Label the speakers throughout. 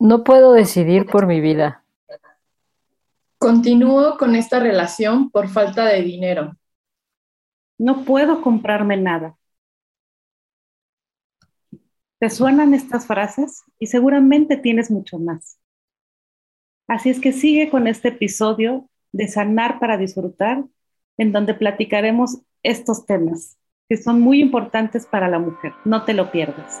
Speaker 1: No puedo decidir por mi vida.
Speaker 2: Continúo con esta relación por falta de dinero.
Speaker 3: No puedo comprarme nada. ¿Te suenan estas frases? Y seguramente tienes mucho más. Así es que sigue con este episodio de Sanar para Disfrutar, en donde platicaremos estos temas que son muy importantes para la mujer. No te lo pierdas.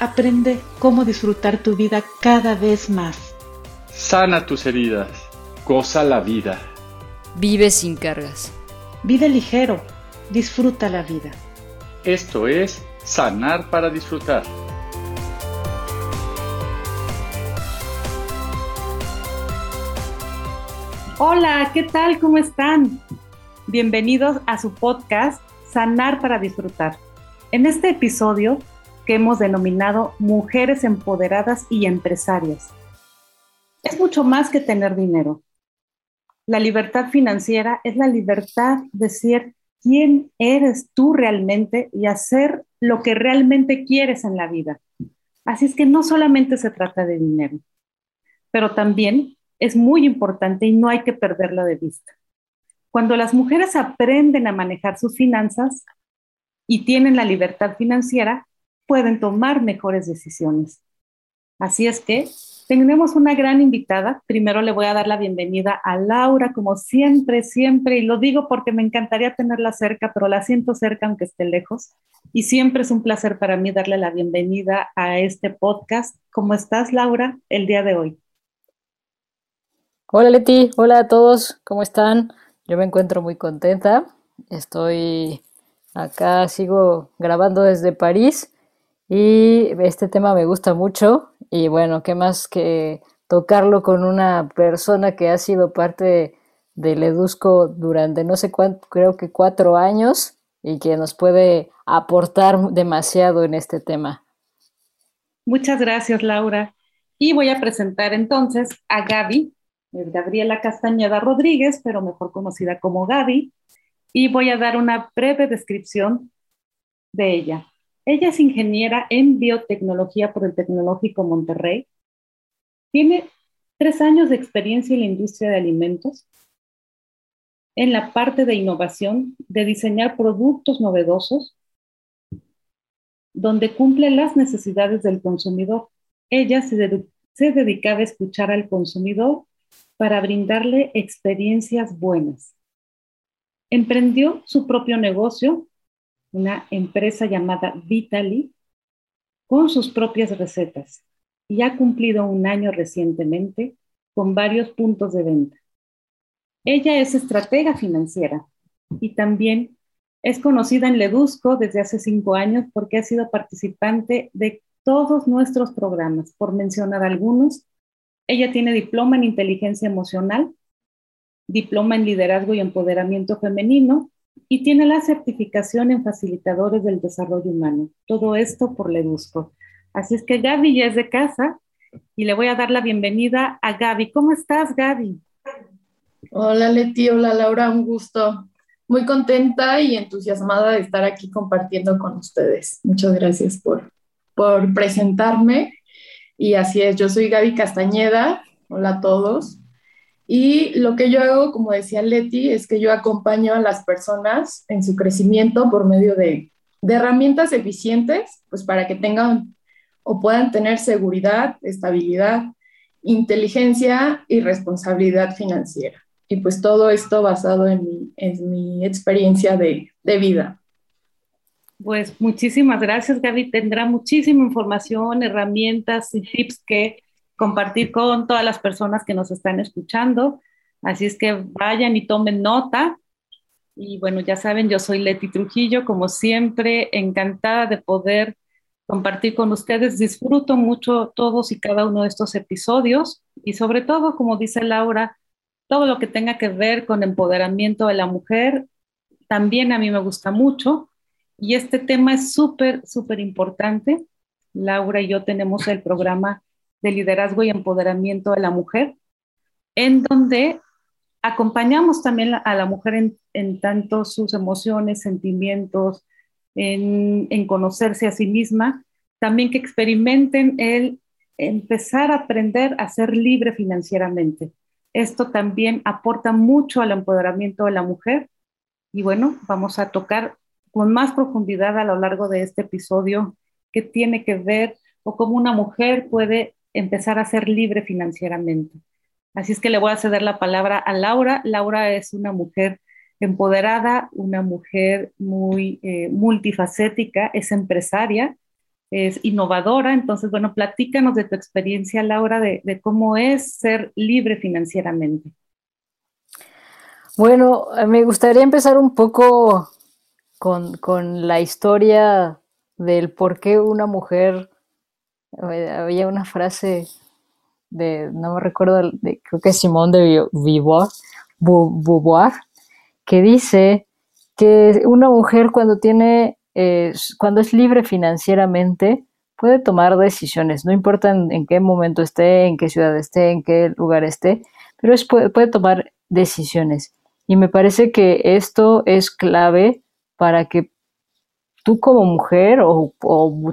Speaker 4: Aprende cómo disfrutar tu vida cada vez más.
Speaker 5: Sana tus heridas. Goza la vida.
Speaker 1: Vive sin cargas.
Speaker 4: Vive ligero. Disfruta la vida.
Speaker 5: Esto es Sanar para Disfrutar.
Speaker 3: Hola, ¿qué tal? ¿Cómo están? Bienvenidos a su podcast Sanar para Disfrutar. En este episodio que hemos denominado mujeres empoderadas y empresarias. Es mucho más que tener dinero. La libertad financiera es la libertad de ser quién eres tú realmente y hacer lo que realmente quieres en la vida. Así es que no solamente se trata de dinero, pero también es muy importante y no hay que perderlo de vista. Cuando las mujeres aprenden a manejar sus finanzas y tienen la libertad financiera, pueden tomar mejores decisiones. Así es que tenemos una gran invitada. Primero le voy a dar la bienvenida a Laura, como siempre, siempre, y lo digo porque me encantaría tenerla cerca, pero la siento cerca aunque esté lejos. Y siempre es un placer para mí darle la bienvenida a este podcast. ¿Cómo estás, Laura, el día de hoy?
Speaker 1: Hola, Leti. Hola a todos. ¿Cómo están? Yo me encuentro muy contenta. Estoy acá, sigo grabando desde París y este tema me gusta mucho y bueno, qué más que tocarlo con una persona que ha sido parte del Edusco durante no sé cuánto, creo que cuatro años y que nos puede aportar demasiado en este tema.
Speaker 3: Muchas gracias, Laura. Y voy a presentar entonces a Gaby, Gabriela Castañeda Rodríguez, pero mejor conocida como Gaby, y voy a dar una breve descripción de ella. Ella es ingeniera en biotecnología por el Tecnológico Monterrey. Tiene tres años de experiencia en la industria de alimentos, en la parte de innovación, de diseñar productos novedosos, donde cumple las necesidades del consumidor. Ella se, se dedicaba a escuchar al consumidor para brindarle experiencias buenas. Emprendió su propio negocio una empresa llamada Vitali con sus propias recetas y ha cumplido un año recientemente con varios puntos de venta. Ella es estratega financiera y también es conocida en Ledusco desde hace cinco años porque ha sido participante de todos nuestros programas, por mencionar algunos. Ella tiene diploma en inteligencia emocional, diploma en liderazgo y empoderamiento femenino y tiene la certificación en facilitadores del desarrollo humano. Todo esto por Ledusco. Así es que Gaby ya es de casa y le voy a dar la bienvenida a Gaby. ¿Cómo estás, Gaby?
Speaker 2: Hola, Leti. Hola, Laura. Un gusto. Muy contenta y entusiasmada de estar aquí compartiendo con ustedes. Muchas gracias por, por presentarme. Y así es, yo soy Gaby Castañeda. Hola a todos. Y lo que yo hago, como decía Leti, es que yo acompaño a las personas en su crecimiento por medio de, herramientas eficientes, pues para que tengan o puedan tener seguridad, estabilidad inteligencia y responsabilidad financiera. Y pues todo esto basado en mi, en mi experiencia de, de vida.
Speaker 3: Pues muchísimas gracias, Gaby. Tendrá muchísima información, herramientas y tips que compartir con todas las personas que nos están escuchando. Así es que vayan y tomen nota. Y bueno, ya saben, yo soy Leti Trujillo, como siempre, encantada de poder compartir con ustedes. Disfruto mucho todos y cada uno de estos episodios y sobre todo, como dice Laura, todo lo que tenga que ver con empoderamiento de la mujer, también a mí me gusta mucho. Y este tema es súper, súper importante. Laura y yo tenemos el programa de liderazgo y empoderamiento de la mujer, en donde acompañamos también a la mujer en, tanto sus emociones, sentimientos, en, en, conocerse a sí misma, también que experimenten el empezar a aprender a ser libre financieramente. Esto también aporta mucho al empoderamiento de la mujer. Y bueno, vamos a tocar con más profundidad a lo largo de este episodio qué tiene que ver o cómo una mujer puede empezar a ser libre financieramente. Así es que le voy a ceder la palabra a Laura. Laura es una mujer empoderada, una mujer muy eh, multifacética, es empresaria, es innovadora. Entonces, bueno, platícanos de tu experiencia, Laura, de, cómo es ser libre financieramente.
Speaker 1: Bueno, me gustaría empezar un poco con, con la historia del por qué una mujer había una frase de, no me recuerdo, de, creo que Simón de Beauvoir, que dice que una mujer cuando tiene, eh, cuando es libre financieramente, puede tomar decisiones, no importa en, qué momento esté, en qué ciudad esté, en qué lugar esté, pero es, puede tomar decisiones. Y me parece que esto es clave para que tú como mujer o,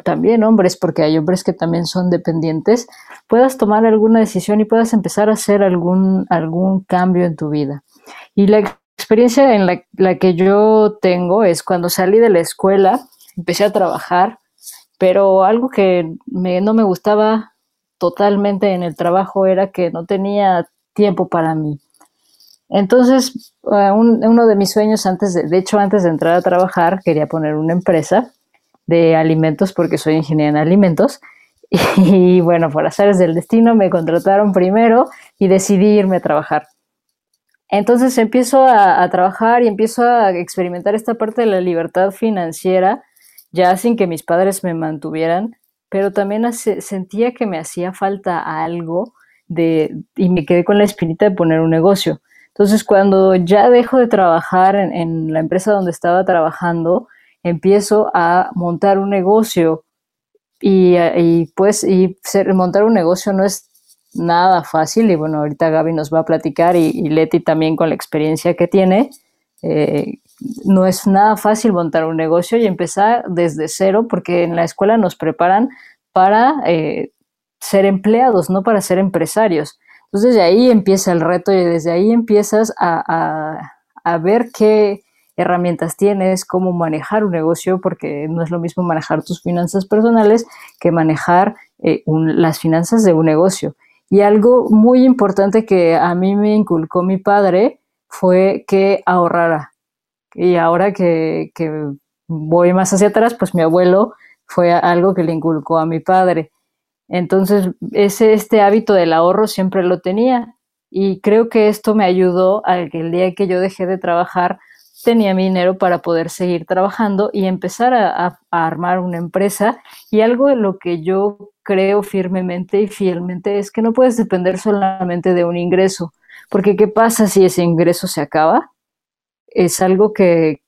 Speaker 1: también hombres, porque hay hombres que también son dependientes, puedas tomar alguna decisión y puedas empezar a hacer algún, algún cambio en tu vida. Y la experiencia en la, que yo tengo es cuando salí de la escuela, empecé a trabajar, pero algo que no me gustaba totalmente en el trabajo era que no tenía tiempo para mí. Entonces, eh, uno de mis sueños antes, de, de hecho, antes de entrar a trabajar, quería poner una empresa de alimentos porque soy ingeniera en alimentos. Y, bueno, por azares del destino me contrataron primero y decidí irme a trabajar. Entonces empiezo a, trabajar y empiezo a experimentar esta parte de la libertad financiera, ya sin que mis padres me mantuvieran, pero también sentía que me hacía falta algo de, y me quedé con la espinita de poner un negocio. Entonces, cuando ya dejo de trabajar en, la empresa donde estaba trabajando, empiezo a montar un negocio y, pues y montar un negocio no es nada fácil y bueno, ahorita Gaby nos va a platicar y, Leti también con la experiencia que tiene. Eh, no es nada fácil montar un negocio y empezar desde cero porque en la escuela nos preparan para eh, ser empleados, no para ser empresarios. Entonces, desde ahí empieza el reto y desde ahí empiezas a, ver qué herramientas tienes, cómo manejar un negocio, porque no es lo mismo manejar tus finanzas personales que manejar eh, las finanzas de un negocio. Y algo muy importante que a mí me inculcó mi padre fue que ahorrara. Y ahora que, que voy más hacia atrás, pues mi abuelo fue algo que le inculcó a mi padre. Entonces, ese, este hábito del ahorro siempre lo tenía y creo que esto me ayudó a que el día que yo dejé de trabajar tenía mi dinero para poder seguir trabajando y empezar a, armar una empresa. Y algo de lo que yo creo firmemente y fielmente es que no puedes depender solamente de un ingreso, porque ¿qué pasa si ese ingreso se acaba? Es algo que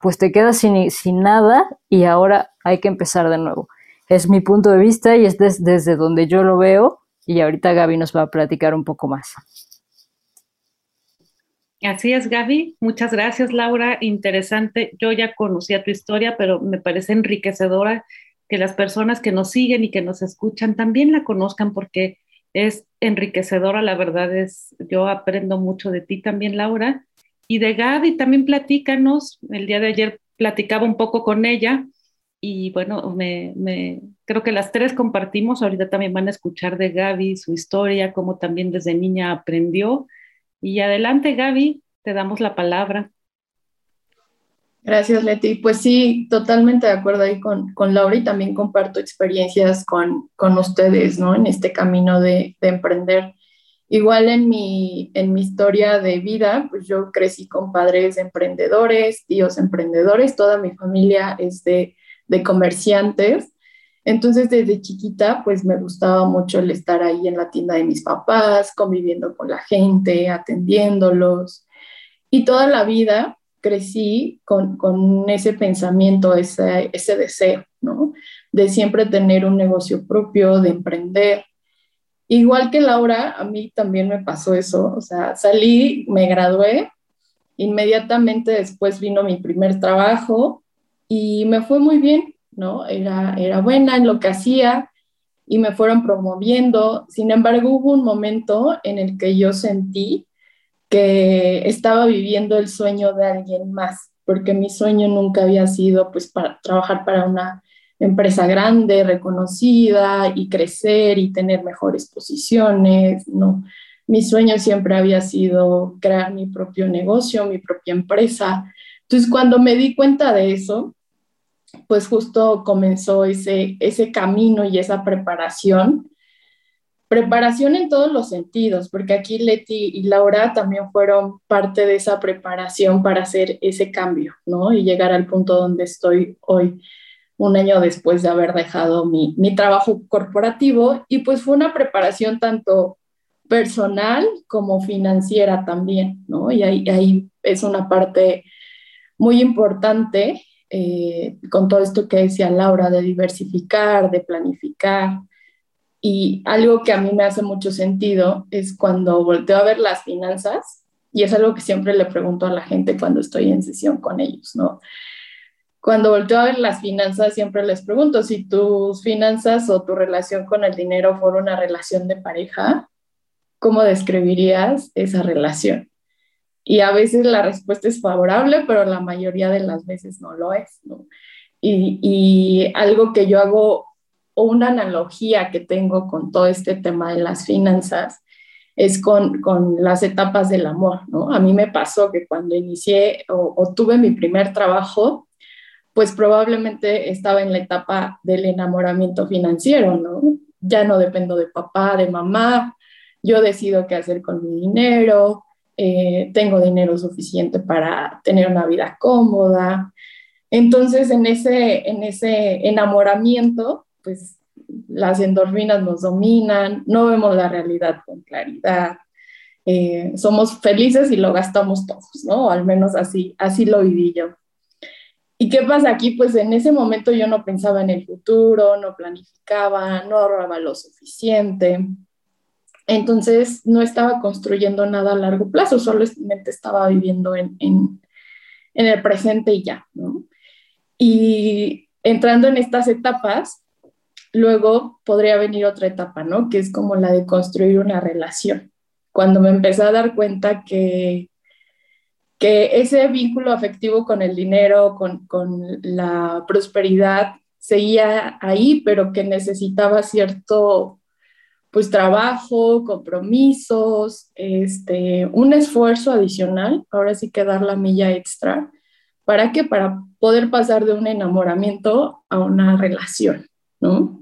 Speaker 1: pues te quedas sin, sin nada y ahora hay que empezar de nuevo es mi punto de vista y es desde donde yo lo veo y ahorita Gaby nos va a platicar un poco más.
Speaker 3: Así es, Gaby. Muchas gracias, Laura. Interesante. Yo ya conocía tu historia, pero me parece enriquecedora que las personas que nos siguen y que nos escuchan también la conozcan porque es enriquecedora. La verdad es, yo aprendo mucho de ti también, Laura. Y de Gaby también platícanos. El día de ayer platicaba un poco con ella y bueno, me, me, creo que las tres compartimos, ahorita también van a escuchar de Gaby su historia, cómo también desde niña aprendió. Y adelante, Gaby, te damos la palabra.
Speaker 2: Gracias, Leti. Pues sí, totalmente de acuerdo ahí con, con Laura y también comparto experiencias con, con ustedes, ¿no? En este camino de, de, emprender. Igual en mi, en mi historia de vida, pues yo crecí con padres emprendedores, tíos emprendedores, toda mi familia es de, de comerciantes. Entonces, desde chiquita, pues me gustaba mucho el estar ahí en la tienda de mis papás, conviviendo con la gente, atendiéndolos. Y toda la vida, crecí con, con ese pensamiento, ese, ese deseo, ¿no? De siempre tener un negocio propio, de emprender. Igual que Laura, a mí también me pasó eso, o sea, salí, me gradué, inmediatamente después vino mi primer trabajo y me fue muy bien, ¿no? Era, era buena en lo que hacía y me fueron promoviendo. Sin embargo, hubo un momento en el que yo sentí que estaba viviendo el sueño de alguien más, porque mi sueño nunca había sido pues para trabajar para una empresa grande, reconocida y crecer y tener mejores posiciones, no. Mi sueño siempre había sido crear mi propio negocio, mi propia empresa. Entonces, cuando me di cuenta de eso, pues justo comenzó ese, ese camino y esa preparación preparación en todos los sentidos, porque aquí Leti y Laura también fueron parte de esa preparación para hacer ese cambio, ¿no? Y llegar al punto donde estoy hoy, un año después de haber dejado mi, mi trabajo corporativo. Y pues fue una preparación tanto personal como financiera también, ¿no? Y ahí, ahí es una parte muy importante eh, con todo esto que decía Laura, de diversificar, de planificar, y algo que a mí me hace mucho sentido es cuando volteo a ver las finanzas, y es algo que siempre le pregunto a la gente cuando estoy en sesión con ellos, ¿no? Cuando volteo a ver las finanzas, siempre les pregunto si tus finanzas o tu relación con el dinero fuera una relación de pareja, ¿cómo describirías esa relación? Y a veces la respuesta es favorable, pero la mayoría de las veces no lo es, ¿no? Y, y algo que yo hago o una analogía que tengo con todo este tema de las finanzas es con, con las etapas del amor, ¿no? A mí me pasó que cuando inicié o, tuve mi primer trabajo, pues probablemente estaba en la etapa del enamoramiento financiero, ¿no? Ya no dependo de papá, de mamá, yo decido qué hacer con mi dinero, eh, tengo dinero suficiente para tener una vida cómoda. Entonces, en ese, en ese enamoramiento, pues las endorfinas nos dominan, no vemos la realidad con claridad, eh, somos felices y lo gastamos todos, ¿no? Al menos así, así lo viví yo. ¿Y qué pasa aquí? Pues en ese momento yo no pensaba en el futuro, no planificaba, no ahorraba lo suficiente. Entonces no estaba construyendo nada a largo plazo, solamente estaba viviendo en, en, el presente y ya. Y entrando en estas etapas, luego podría venir otra etapa, ¿no? Que es como la de construir una relación. Cuando me empecé a dar cuenta que, que ese vínculo afectivo con el dinero, con, con la prosperidad, seguía ahí, pero que necesitaba cierto pues trabajo, compromisos, este, un esfuerzo adicional, ahora sí que dar la milla extra. ¿Para qué? Para poder pasar de un enamoramiento a una relación, ¿no?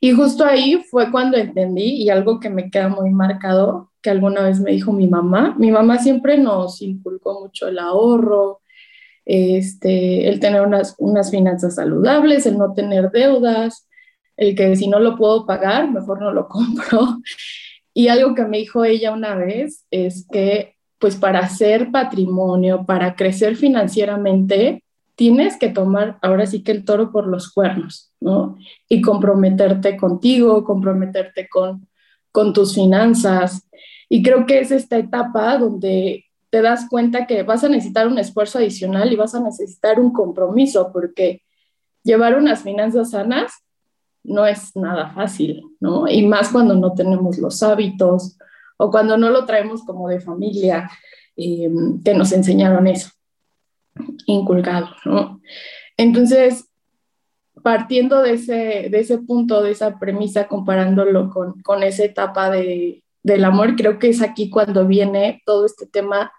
Speaker 2: Y justo ahí fue cuando entendí y algo que me queda muy marcado, que alguna vez me dijo mi mamá. Mi mamá siempre nos inculcó mucho el ahorro, este, el tener unas, unas finanzas saludables, el no tener deudas, el que si no lo puedo pagar, mejor no lo compro. Y algo que me dijo ella una vez es que, pues para hacer patrimonio, para crecer financieramente, tienes que tomar ahora sí que el toro por los cuernos, ¿no? Y comprometerte contigo, comprometerte con, con tus finanzas. Y creo que es esta etapa donde te das cuenta que vas a necesitar un esfuerzo adicional y vas a necesitar un compromiso, porque llevar unas finanzas sanas no es nada fácil, ¿no? Y más cuando no tenemos los hábitos o cuando no lo traemos como de familia, eh, que nos enseñaron eso inculcado, ¿no? Entonces, partiendo de ese, de ese punto, de esa premisa, comparándolo con, con esa etapa de, del amor, creo que es aquí cuando viene todo este tema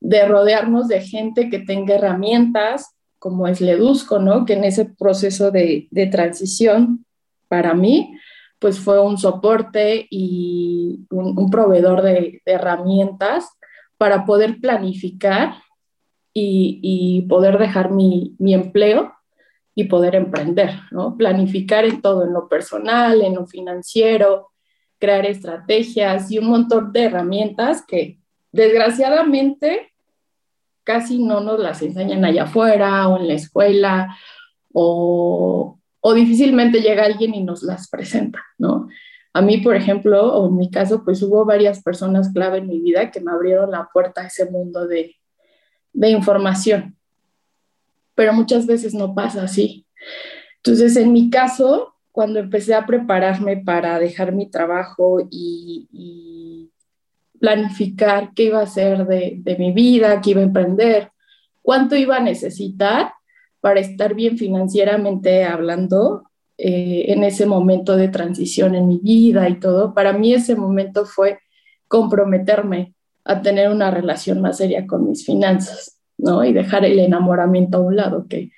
Speaker 2: de rodearnos de gente que tenga herramientas, como es Ledusco, ¿no? Que en ese proceso de, transición, para mí, pues fue un soporte y un, proveedor de, herramientas para poder planificar y, poder dejar mi, mi, empleo y poder emprender, ¿no? Planificar en todo, en lo personal, en lo financiero, crear estrategias y un montón de herramientas que desgraciadamente casi no nos las enseñan allá afuera o en la escuela o, difícilmente llega alguien y nos las presenta, ¿no? A mí, por ejemplo, o en mi caso, pues hubo varias personas clave en mi vida que me abrieron la puerta a ese mundo de, de información, pero muchas veces no pasa así. Entonces, en mi caso, cuando empecé a prepararme para dejar mi trabajo y planificar qué iba a hacer de, de, mi vida, qué iba a emprender, cuánto iba a necesitar, para estar bien financieramente hablando eh, en ese momento de transición en mi vida y todo, para mí ese momento fue comprometerme a tener una relación más seria con mis finanzas, ¿no? Y dejar el enamoramiento a un lado, que,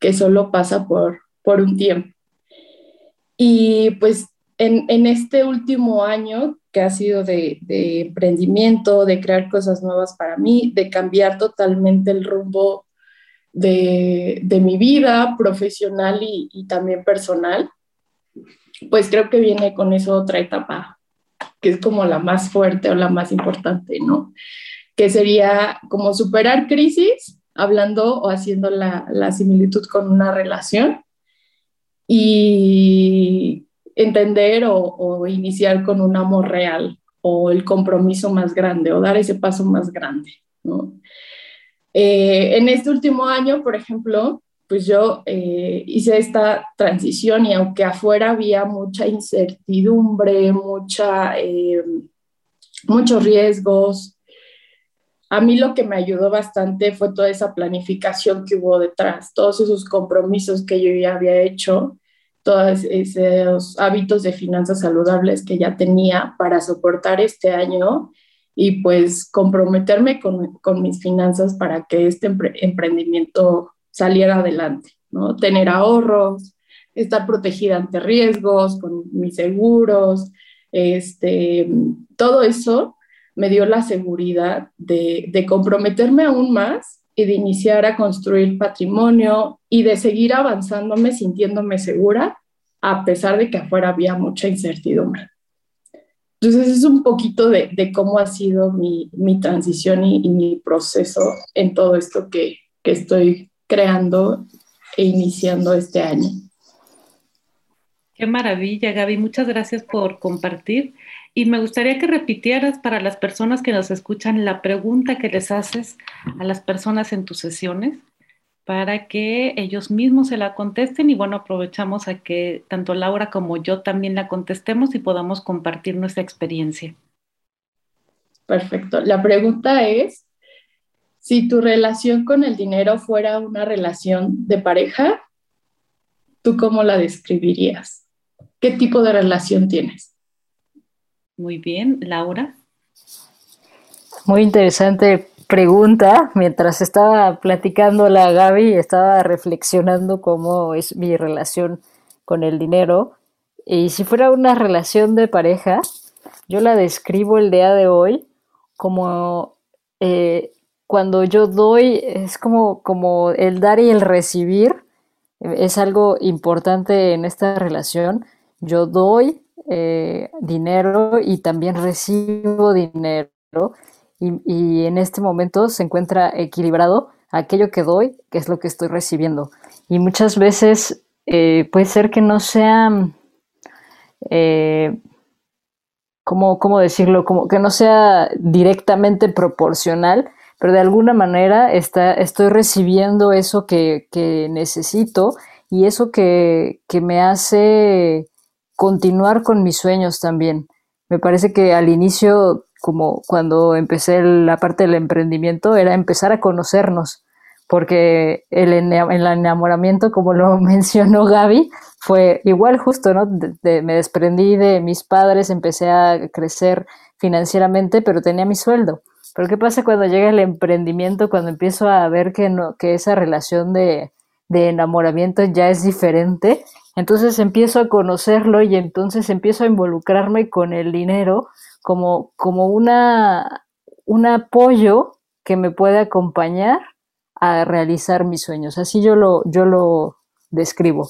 Speaker 2: que solo pasa por, por un tiempo. Y pues en, en este último año que ha sido de, emprendimiento, de crear cosas nuevas para mí, de cambiar totalmente el rumbo de, mi vida profesional y, también personal, pues creo que viene con eso otra etapa, que es como la más fuerte o la más importante, ¿no? Que sería como superar crisis, hablando o haciendo la, similitud con una relación y entender o, o, iniciar con un amor real o el compromiso más grande o dar ese paso más grande, ¿no? Eh, en este último año, por ejemplo, pues yo eh, hice esta transición y aunque afuera había mucha incertidumbre, mucha, eh, muchos riesgos, a mí lo que me ayudó bastante fue toda esa planificación que hubo detrás, todos esos compromisos que yo ya había hecho, todos esos hábitos de finanzas saludables que ya tenía para soportar este año y pues comprometerme con, con mis finanzas para que este emprendimiento saliera adelante, ¿no? Tener ahorros, estar protegida ante riesgos, con mis seguros, este, todo eso me dio la seguridad de, de comprometerme aún más y de iniciar a construir patrimonio y de seguir avanzándome sintiéndome segura a pesar de que afuera había mucha incertidumbre. Entonces es un poquito de, de cómo ha sido mi, mi transición y, mi proceso en todo esto que, que estoy creando e iniciando este año.
Speaker 3: Qué maravilla, Gaby. Muchas gracias por compartir. Y me gustaría que repitieras para las personas que nos escuchan la pregunta que les haces a las personas en tus sesiones para que ellos mismos se la contesten y bueno, aprovechamos a que tanto Laura como yo también la contestemos y podamos compartir nuestra experiencia.
Speaker 2: Perfecto. La pregunta es, si tu relación con el dinero fuera una relación de pareja, ¿tú cómo la describirías? ¿Qué tipo de relación tienes?
Speaker 3: Muy bien, Laura.
Speaker 1: Muy interesante pregunta, mientras estaba platicando la Gaby, estaba reflexionando cómo es mi relación con el dinero. Y si fuera una relación de pareja, yo la describo el día de hoy como eh, cuando yo doy, es como, como el dar y el recibir, es algo importante en esta relación. Yo doy eh, dinero y también recibo dinero y, en este momento se encuentra equilibrado aquello que doy, que es lo que estoy recibiendo. Y muchas veces eh, puede ser que no sea, eh, ¿cómo, decirlo? Como que no sea directamente proporcional, pero de alguna manera está, estoy recibiendo eso que, que necesito y eso que, que me hace continuar con mis sueños también. Me parece que al inicio como cuando empecé la parte del emprendimiento, era empezar a conocernos, porque el, enamoramiento, como lo mencionó Gaby, fue igual justo, ¿no? me desprendí de mis padres, empecé a crecer financieramente, pero tenía mi sueldo. Pero ¿qué pasa cuando llega el emprendimiento, cuando empiezo a ver que, no, que esa relación de, de enamoramiento ya es diferente? Entonces empiezo a conocerlo y entonces empiezo a involucrarme con el dinero como, como una, un apoyo que me puede acompañar a realizar mis sueños. Así yo lo, yo lo describo.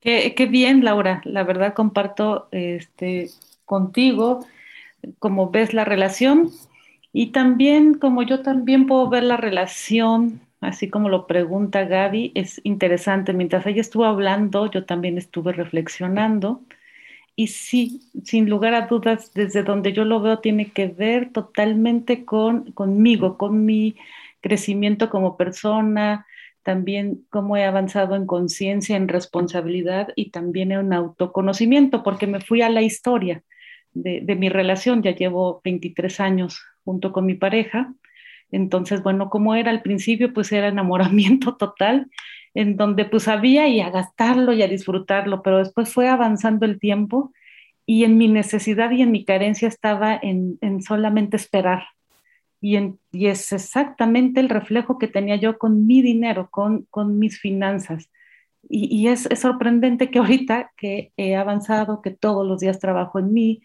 Speaker 3: Qué, qué, bien, Laura. La verdad comparto este, contigo cómo ves la relación y también como yo también puedo ver la relación, así como lo pregunta Gaby, es interesante. Mientras ella estuvo hablando, yo también estuve reflexionando. Y sí, sin lugar a dudas, desde donde yo lo veo, tiene que ver totalmente con, conmigo, con mi crecimiento como persona, también cómo he avanzado en conciencia, en responsabilidad y también en autoconocimiento, porque me fui a la historia de, de, mi relación, ya llevo 23 años junto con mi pareja, entonces, bueno, como era al principio, pues era enamoramiento total en donde pues había y a gastarlo y a disfrutarlo, pero después fue avanzando el tiempo y en mi necesidad y en mi carencia estaba en, solamente esperar. Y, y, es exactamente el reflejo que tenía yo con mi dinero, con, con mis finanzas. Y, es, sorprendente que ahorita que he avanzado, que todos los días trabajo en mí,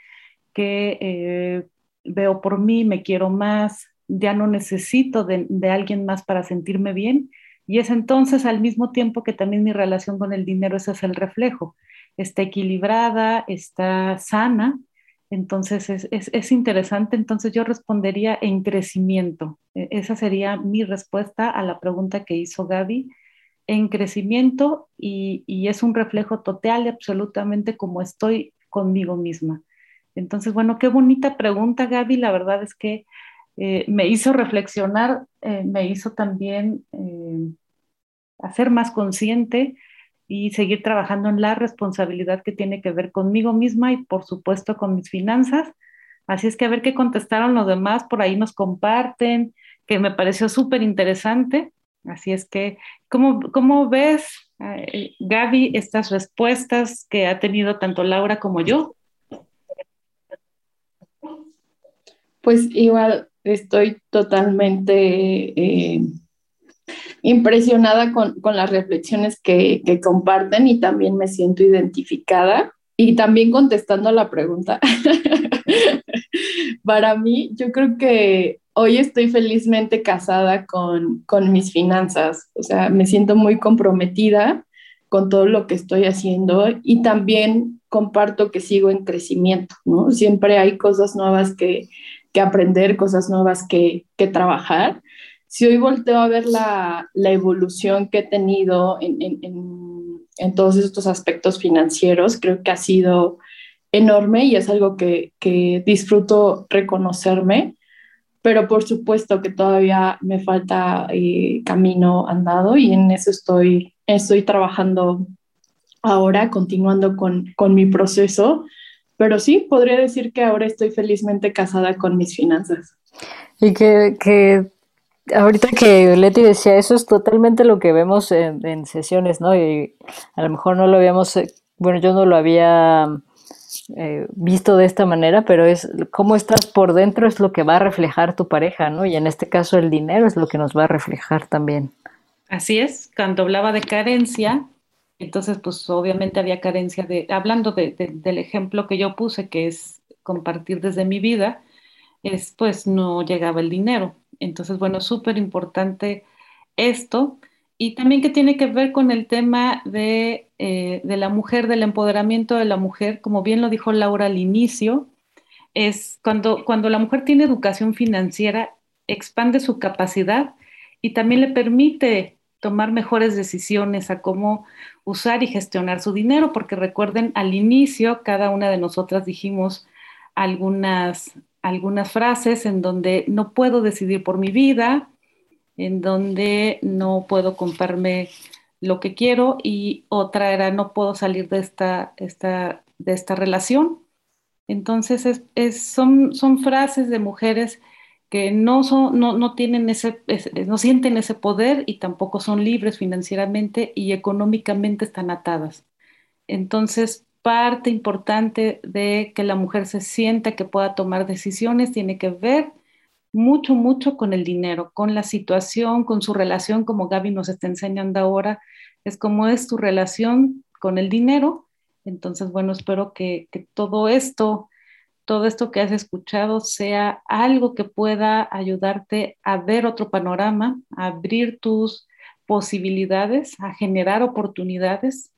Speaker 3: que eh, veo por mí, me quiero más, ya no necesito de, alguien más para sentirme bien, y es entonces al mismo tiempo que también mi relación con el dinero, ese es el reflejo. Está equilibrada, está sana, entonces es, es, interesante. Entonces yo respondería en crecimiento. E, esa sería mi respuesta a la pregunta que hizo Gaby. En crecimiento y, y es un reflejo total y absolutamente como estoy conmigo misma. Entonces, bueno, qué bonita pregunta, Gaby. La verdad es que eh, me hizo reflexionar, eh, me hizo también eh, hacer más consciente y seguir trabajando en la responsabilidad que tiene que ver conmigo misma y por supuesto con mis finanzas. Así es que a ver qué contestaron los demás, por ahí nos comparten, que me pareció súper interesante. Así es que, ¿cómo, cómo ves, Gaby, estas respuestas que ha tenido tanto Laura como yo?
Speaker 2: Pues igual, estoy totalmente eh, impresionada con, las reflexiones que, comparten y también me siento identificada. Y también contestando a la pregunta, para mí, yo creo que hoy estoy felizmente casada con, con mis finanzas, o sea, me siento muy comprometida con todo lo que estoy haciendo y también comparto que sigo en crecimiento, ¿no? Siempre hay cosas nuevas que, aprender, cosas nuevas que, trabajar. Si hoy volteo a ver la, evolución que he tenido en, todos estos aspectos financieros, creo que ha sido enorme y es algo que, disfruto reconocerme, pero por supuesto que todavía me falta eh, camino andado y en eso estoy, estoy trabajando ahora, continuando con, con mi proceso pero sí, podría decir que ahora estoy felizmente casada con mis finanzas.
Speaker 1: Y que, que ahorita que Leti decía eso es totalmente lo que vemos en, sesiones, ¿no? Y a lo mejor no lo habíamos, eh, bueno, yo no lo había eh, visto de esta manera, pero es cómo estás por dentro es lo que va a reflejar tu pareja, ¿no? Y en este caso el dinero es lo que nos va a reflejar también.
Speaker 3: Así es, cuando hablaba de carencia, entonces, pues obviamente había carencia de, hablando del ejemplo que yo puse, que es compartir desde mi vida, es pues no llegaba el dinero. Entonces, bueno, súper importante esto. Y también que tiene que ver con el tema de, eh, de, la mujer, del empoderamiento de la mujer, como bien lo dijo Laura al inicio, es cuando, cuando la mujer tiene educación financiera, expande su capacidad y también le permite tomar mejores decisiones a cómo usar y gestionar su dinero, porque recuerden, al inicio cada una de nosotras dijimos algunas, algunas frases en donde no puedo decidir por mi vida, en donde no puedo comprarme lo que quiero y otra era no puedo salir de esta, esta, de esta relación. Entonces es, son, son frases de mujeres que no, son, no, no tienen ese, no sienten ese poder y tampoco son libres financieramente y económicamente están atadas. Entonces, parte importante de que la mujer se sienta que pueda tomar decisiones tiene que ver mucho, mucho con el dinero, con la situación, con su relación, como Gaby nos está enseñando ahora, es como es tu relación con el dinero. Entonces, bueno, espero que todo esto todo esto que has escuchado sea algo que pueda ayudarte a ver otro panorama, a abrir tus posibilidades, a generar oportunidades.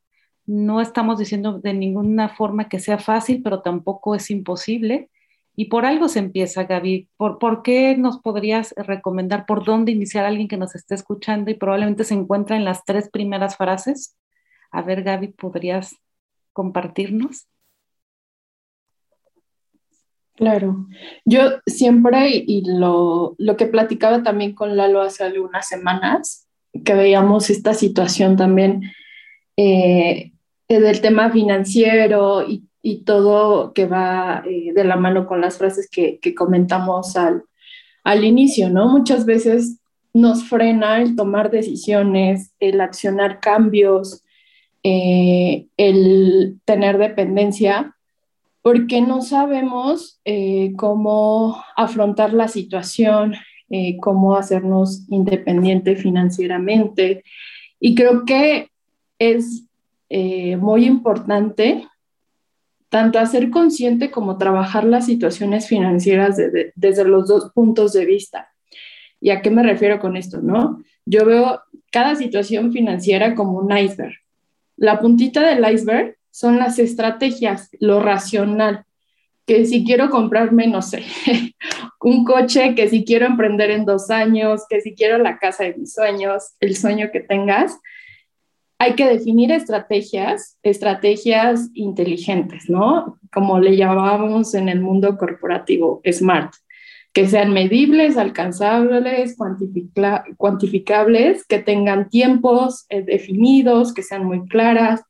Speaker 3: No estamos diciendo de ninguna forma que sea fácil, pero tampoco es imposible. Y por algo se empieza, Gaby. ¿Por, ¿Por, qué nos podrías recomendar por dónde iniciar alguien que nos esté escuchando y probablemente se encuentra en las tres primeras frases? A ver, Gaby, ¿podrías compartirnos?
Speaker 2: Claro, yo siempre, y lo, lo, que platicaba también con Lalo hace algunas semanas, que veíamos esta situación también eh, del tema financiero y, y, todo que va eh, de la mano con las frases que, que comentamos al, al, inicio, ¿no? Muchas veces nos frena el tomar decisiones, el accionar cambios, eh, el tener dependencia porque no sabemos eh, cómo afrontar la situación, eh, cómo hacernos independiente financieramente. Y creo que es eh, muy importante tanto hacer consciente como trabajar las situaciones financieras desde los dos puntos de vista. ¿Y a qué me refiero con esto? No? Yo veo cada situación financiera como un iceberg. La puntita del iceberg son las estrategias, lo racional, que si quiero comprarme, no sé, un coche, que si quiero emprender en dos años, que si quiero la casa de mis sueños, el sueño que tengas, hay que definir estrategias, estrategias inteligentes, ¿no? Como le llamábamos en el mundo corporativo, SMART, que sean medibles, alcanzables, cuantificables, que tengan tiempos eh, definidos, que sean muy claras,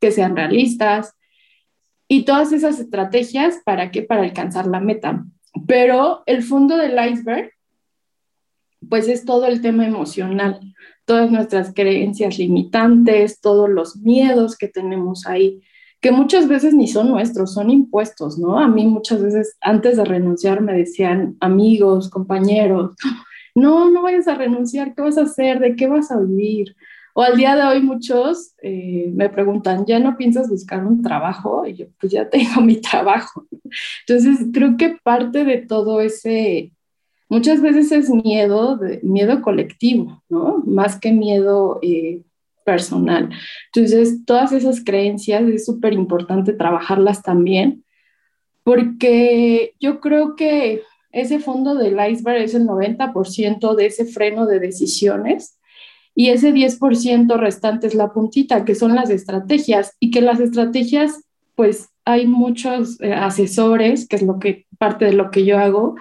Speaker 2: que sean realistas y todas esas estrategias para qué, para alcanzar la meta. Pero el fondo del iceberg, pues es todo el tema emocional, todas nuestras creencias limitantes, todos los miedos que tenemos ahí, que muchas veces ni son nuestros, son impuestos, ¿no? A mí muchas veces antes de renunciar me decían amigos, compañeros, no, no vayas a renunciar, ¿qué vas a hacer? ¿De qué vas a vivir? O al día de hoy muchos eh, me preguntan, ¿ya no piensas buscar un trabajo? Y yo, pues ya tengo mi trabajo. Entonces, creo que parte de todo ese, muchas veces es miedo, de, miedo colectivo, ¿no? Más que miedo eh, personal. Entonces, todas esas creencias es súper importante trabajarlas también, porque yo creo que ese fondo del iceberg es el 90% de ese freno de decisiones y ese 10% restante es la puntita, que son las estrategias, y que las estrategias, pues hay muchos eh, asesores, que es lo que parte de lo que yo hago,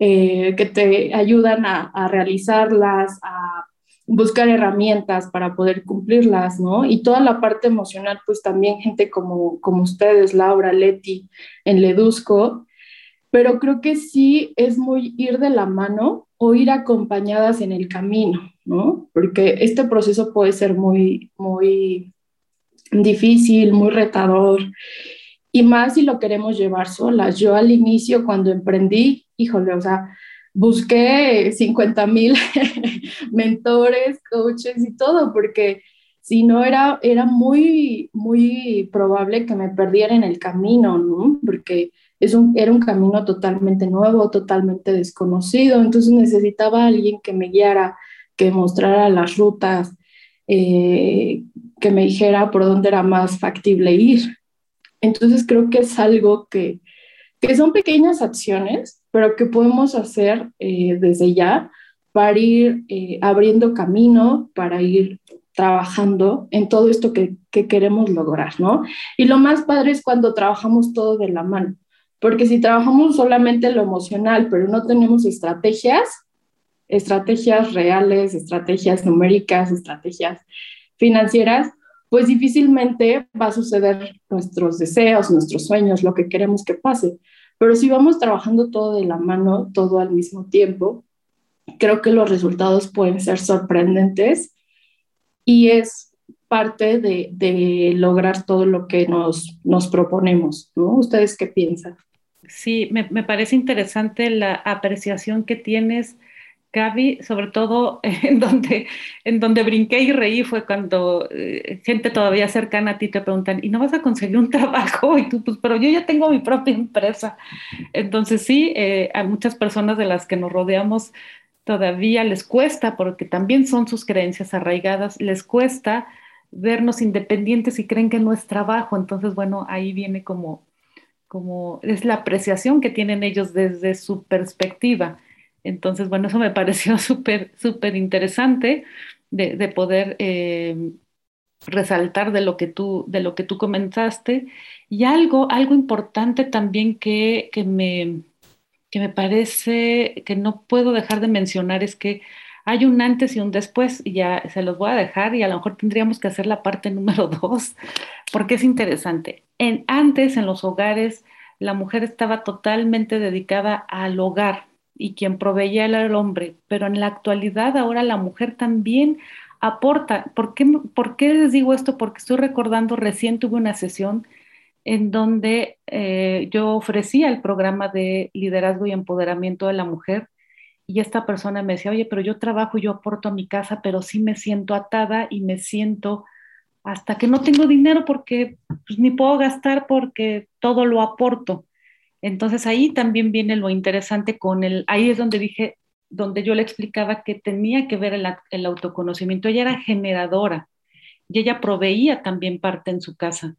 Speaker 2: eh, que te ayudan a, a, realizarlas, a buscar herramientas para poder cumplirlas, ¿no? Y toda la parte emocional, pues también gente como, como ustedes, Laura, Leti, en Ledusco, pero creo que sí es muy ir de la mano o ir acompañadas en el camino, ¿no? Porque este proceso puede ser muy, muy difícil, muy retador, y más si lo queremos llevar solas. Yo al inicio, cuando emprendí, híjole, o sea, busqué 50 mil mentores, coaches y todo, porque si no era, era muy, muy probable que me perdiera en el camino, ¿no? Porque es un, era un camino totalmente nuevo, totalmente desconocido, entonces necesitaba alguien que me guiara, que mostrara las rutas, eh, que me dijera por dónde era más factible ir. Entonces creo que es algo que, que son pequeñas acciones, pero que podemos hacer eh, desde ya para ir eh, abriendo camino, para ir trabajando en todo esto que, que, queremos lograr, ¿no? Y lo más padre es cuando trabajamos todo de la mano. Porque si trabajamos solamente lo emocional, pero no tenemos estrategias, estrategias reales, estrategias numéricas, estrategias financieras, pues difícilmente va a suceder nuestros deseos, nuestros sueños, lo que queremos que pase. Pero si vamos trabajando todo de la mano, todo al mismo tiempo, creo que los resultados pueden ser sorprendentes y es parte de, de lograr todo lo que nos, nos proponemos, ¿no? ¿Ustedes qué piensan?
Speaker 3: Sí, me, me, parece interesante la apreciación que tienes, Gaby, sobre todo en donde, en donde brinqué y reí fue cuando eh, gente todavía cercana a ti te preguntan, ¿y no vas a conseguir un trabajo? Y tú, pues, pero yo ya tengo mi propia empresa. Entonces sí, eh, a muchas personas de las que nos rodeamos todavía les cuesta, porque también son sus creencias arraigadas, les cuesta vernos independientes y creen que no es trabajo. Entonces, bueno, ahí viene como como es la apreciación que tienen ellos desde su perspectiva. Entonces, bueno, eso me pareció súper, súper interesante de, de poder eh, resaltar de lo que tú, de lo que tú comentaste. Y algo, algo importante también que, que, me, que me parece que no puedo dejar de mencionar es que hay un antes y un después, y ya se los voy a dejar, y a lo mejor tendríamos que hacer la parte número dos, porque es interesante. En, antes, en los hogares, la mujer estaba totalmente dedicada al hogar y quien proveía era el hombre, pero en la actualidad ahora la mujer también aporta. ¿Por qué, ¿Por qué les digo esto? Porque estoy recordando, recién tuve una sesión en donde eh, yo ofrecía el programa de liderazgo y empoderamiento de la mujer y esta persona me decía, oye, pero yo trabajo yo aporto a mi casa, pero sí me siento atada y me siento hasta que no tengo dinero porque pues, ni puedo gastar porque todo lo aporto. Entonces ahí también viene lo interesante con el, ahí es donde dije, donde yo le explicaba que tenía que ver el, autoconocimiento. Ella era generadora y ella proveía también parte en su casa,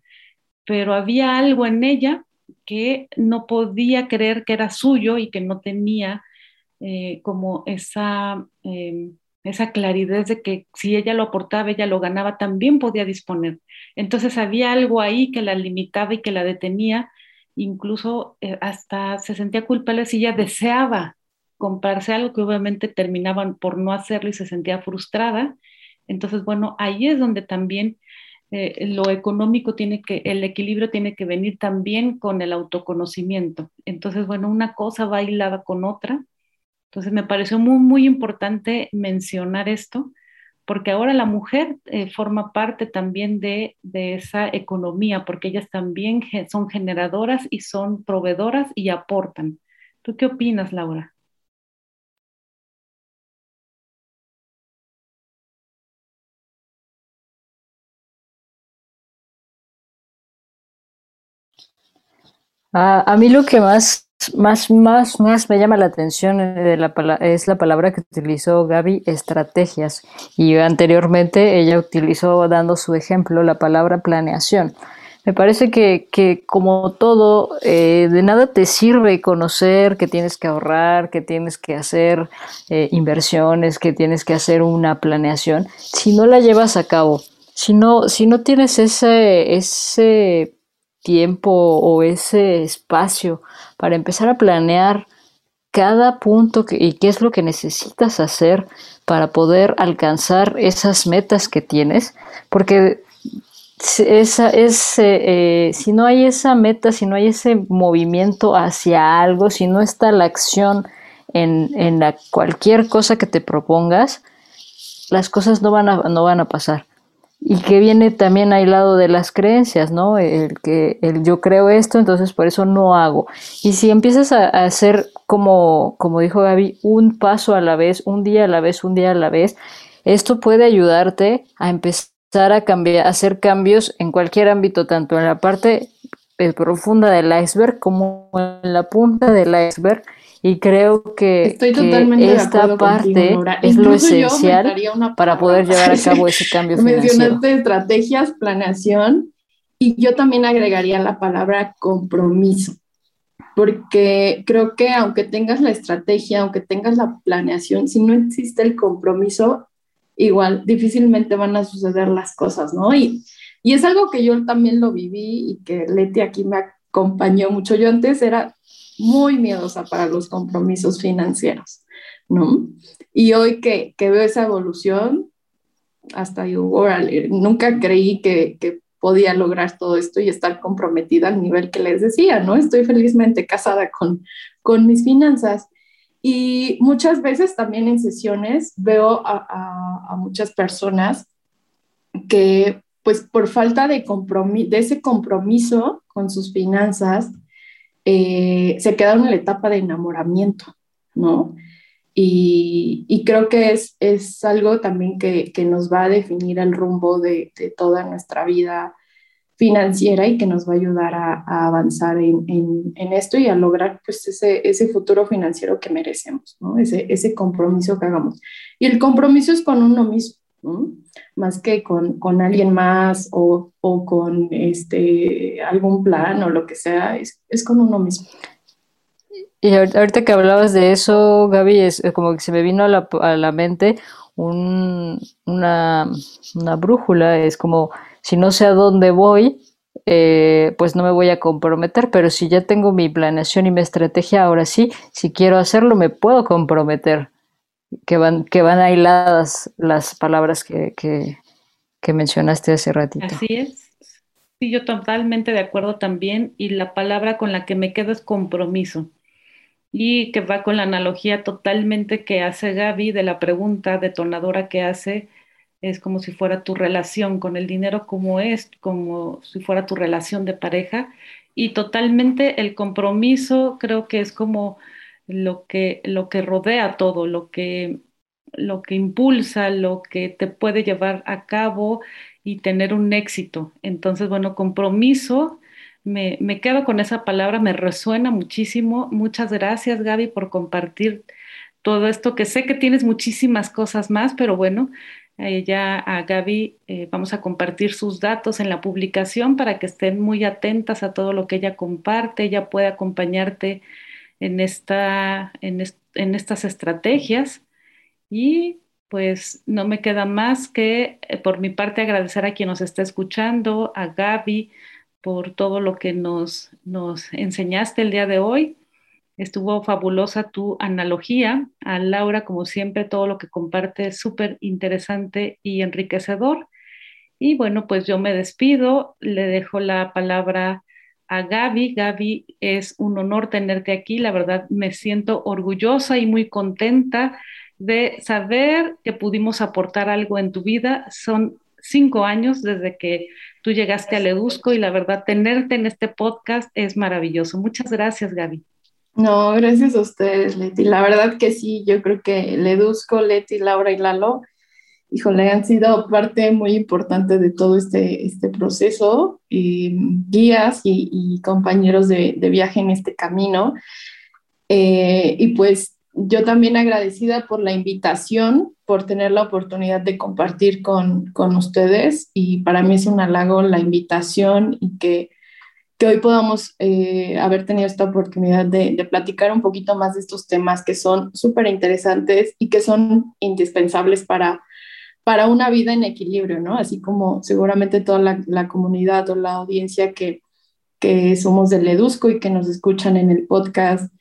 Speaker 3: pero había algo en ella que no podía creer que era suyo y que no tenía eh, como esa, eh, esa claridad de que si ella lo aportaba, ella lo ganaba, también podía disponer. Entonces había algo ahí que la limitaba y que la detenía, incluso eh, hasta se sentía culpable si ella deseaba comprarse algo que obviamente terminaban por no hacerlo y se sentía frustrada. Entonces, bueno, ahí es donde también eh, lo económico tiene que, el equilibrio tiene que venir también con el autoconocimiento. Entonces, bueno, una cosa bailaba con otra entonces me pareció muy, muy importante mencionar esto, porque ahora la mujer eh, forma parte también de, de, esa economía, porque ellas también son generadoras y son proveedoras y aportan. ¿Tú qué opinas, Laura?
Speaker 1: A, a mí lo que más más, más, más me llama la atención la, es la palabra que utilizó Gaby, estrategias. Y anteriormente ella utilizó, dando su ejemplo, la palabra planeación. Me parece que, que como todo, eh, de nada te sirve conocer que tienes que ahorrar, que tienes que hacer eh, inversiones, que tienes que hacer una planeación, si no la llevas a cabo. Si no, si no tienes ese, ese tiempo o ese espacio para empezar a planear cada punto y qué es lo que necesitas hacer para poder alcanzar esas metas que tienes, porque esa, es, eh, si no hay esa meta, si no hay ese movimiento hacia algo, si no está la acción en, en la, cualquier cosa que te propongas, las cosas no van a, no van a pasar y que viene también al lado de las creencias, ¿no? El que el yo creo esto, entonces por eso no hago. Y si empiezas a, hacer como, como dijo Gaby, un paso a la vez, un día a la vez, un día a la vez, esto puede ayudarte a empezar a cambiar, a hacer cambios en cualquier ámbito, tanto en la parte eh, profunda del iceberg como en la punta del iceberg y creo que,
Speaker 2: Estoy totalmente
Speaker 1: esta parte es lo esencial para poder llevar a cabo ese cambio financiero.
Speaker 2: Mencionaste estrategias, planeación y yo también agregaría la palabra compromiso, porque creo que aunque tengas la estrategia, aunque tengas la planeación, si no existe el compromiso, igual difícilmente van a suceder las cosas, ¿no? Y, y es algo que yo también lo viví y que Leti aquí me acompañó mucho. Yo antes era muy miedosa para los compromisos financieros, ¿no? Y hoy que, que veo esa evolución, hasta digo, órale, nunca creí que, que, podía lograr todo esto y estar comprometida al nivel que les decía, ¿no? Estoy felizmente casada con, con mis finanzas. Y muchas veces también en sesiones veo a, muchas personas que pues por falta de, de ese compromiso con sus finanzas, eh, se quedaron en la etapa de enamoramiento, ¿no? Y, creo que es, es algo también que, nos va a definir el rumbo de, toda nuestra vida financiera y que nos va a ayudar a, avanzar en, esto y a lograr pues, ese, ese futuro financiero que merecemos, ¿no? ese, ese compromiso que hagamos. Y el compromiso es con uno mismo, más que con, con alguien más o, o, con este, algún plan o lo que sea, es, es con uno mismo.
Speaker 1: Y ahorita que hablabas de eso, Gaby, es como que se me vino a la, a la mente un, una, una, brújula, es como si no sé a dónde voy, eh, pues no me voy a comprometer, pero si ya tengo mi planeación y mi estrategia, ahora sí, si quiero hacerlo, me puedo comprometer, que van, que van aisladas las palabras que, que, que mencionaste hace ratito.
Speaker 3: Así es. Sí, yo totalmente de acuerdo también, y la palabra con la que me quedo es compromiso y que va con la analogía totalmente que hace Gaby de la pregunta detonadora que hace, es como si fuera tu relación con el dinero, como es, como si fuera tu relación de pareja, y totalmente el compromiso creo que es como lo que, lo que rodea todo, lo que, lo que impulsa, lo que te puede llevar a cabo y tener un éxito. Entonces, bueno, compromiso me, quedo con esa palabra, me resuena muchísimo. Muchas gracias, Gaby, por compartir todo esto, que sé que tienes muchísimas cosas más, pero bueno, eh, ya a Gaby eh, vamos a compartir sus datos en la publicación para que estén muy atentas a todo lo que ella comparte, ella puede acompañarte en, esta, en, en estas estrategias y pues no me queda más que eh, por mi parte agradecer a quien nos está escuchando, a Gaby, por todo lo que nos, nos enseñaste el día de hoy. Estuvo fabulosa tu analogía. A Laura, como siempre, todo lo que comparte es súper interesante y enriquecedor. Y bueno, pues yo me despido, le dejo la palabra a Gaby. Gaby, es un honor tenerte aquí. La verdad, me siento orgullosa y muy contenta de saber que pudimos aportar algo en tu vida. Son cinco años desde que tú llegaste a Ledusco y la verdad, tenerte en este podcast es maravilloso. Muchas gracias, Gaby.
Speaker 2: No, gracias a ustedes, Leti. La verdad que sí, yo creo que Ledusco, Leti, Laura y Lalo, híjole, han sido parte muy importante de todo este, este proceso, y guías y, compañeros de, viaje en este camino. Eh, y pues yo también agradecida por la invitación, por tener la oportunidad de compartir con, con ustedes y para mí es un halago la invitación y que, que hoy podamos eh, haber tenido esta oportunidad de, de, platicar un poquito más de estos temas que son súper interesantes y que son indispensables para, para una vida en equilibrio, ¿no? Así como seguramente toda la, comunidad o la audiencia que, que somos del Ledusco y que nos escuchan en el podcast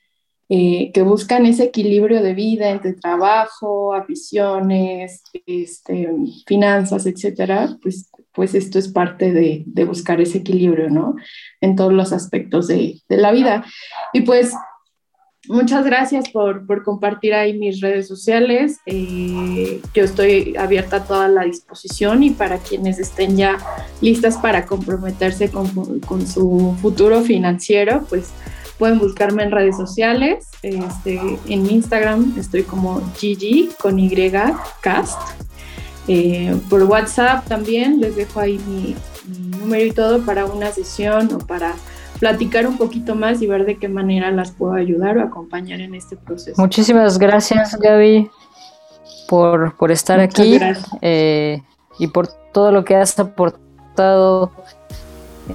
Speaker 2: eh, que buscan ese equilibrio de vida entre trabajo, aficiones, este, finanzas, etcétera, pues, pues esto es parte de, de, buscar ese equilibrio, ¿no? En todos los aspectos de, de la vida. Y pues muchas gracias por, por, compartir ahí mis redes sociales. Eh, yo estoy abierta a toda la disposición y para quienes estén ya listas para comprometerse con, con su futuro financiero, pues Pueden buscarme en redes sociales. Este, en Instagram estoy como Gigi con Y Cast. Eh, por WhatsApp también les dejo ahí mi, número y todo para una sesión o para platicar un poquito más y ver de qué manera las puedo ayudar o acompañar en este proceso.
Speaker 1: Muchísimas gracias Gaby por, por estar aquí eh, y por todo lo que has aportado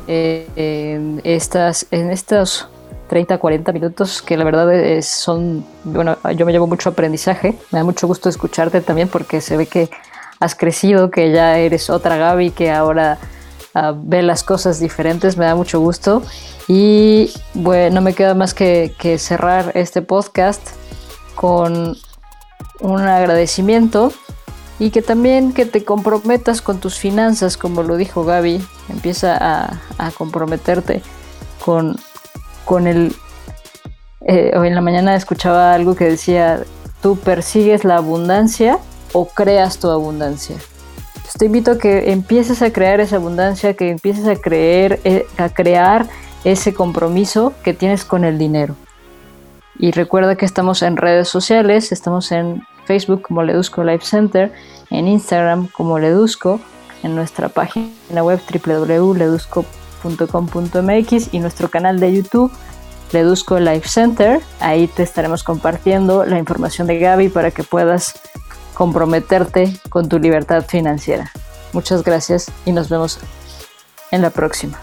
Speaker 1: eh, en, estas, en estos 30, 40 minutos, que la verdad es, son, bueno, yo me llevo mucho aprendizaje, me da mucho gusto escucharte también porque se ve que has crecido, que ya eres otra Gaby, que ahora uh, ve las cosas diferentes, me da mucho gusto. Y bueno, no me queda más que, que cerrar este podcast con un agradecimiento y que también que te comprometas con tus finanzas, como lo dijo Gaby, empieza a, comprometerte con, con el... Eh, hoy en la mañana escuchaba algo que decía, tú persigues la abundancia o creas tu abundancia. Te invito a que empieces a crear esa abundancia, que empieces a, creer, eh, a crear ese compromiso que tienes con el dinero. Y recuerda que estamos en redes sociales, estamos en Facebook como Ledusco Life Center, en Instagram como Ledusco, en nuestra página web www.ledusco.com.mx y nuestro canal de YouTube Ledusco Life Center. Ahí te estaremos compartiendo la información de Gaby para que puedas comprometerte con tu libertad financiera. Muchas gracias y nos vemos en la próxima.